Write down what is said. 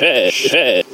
shit, esh.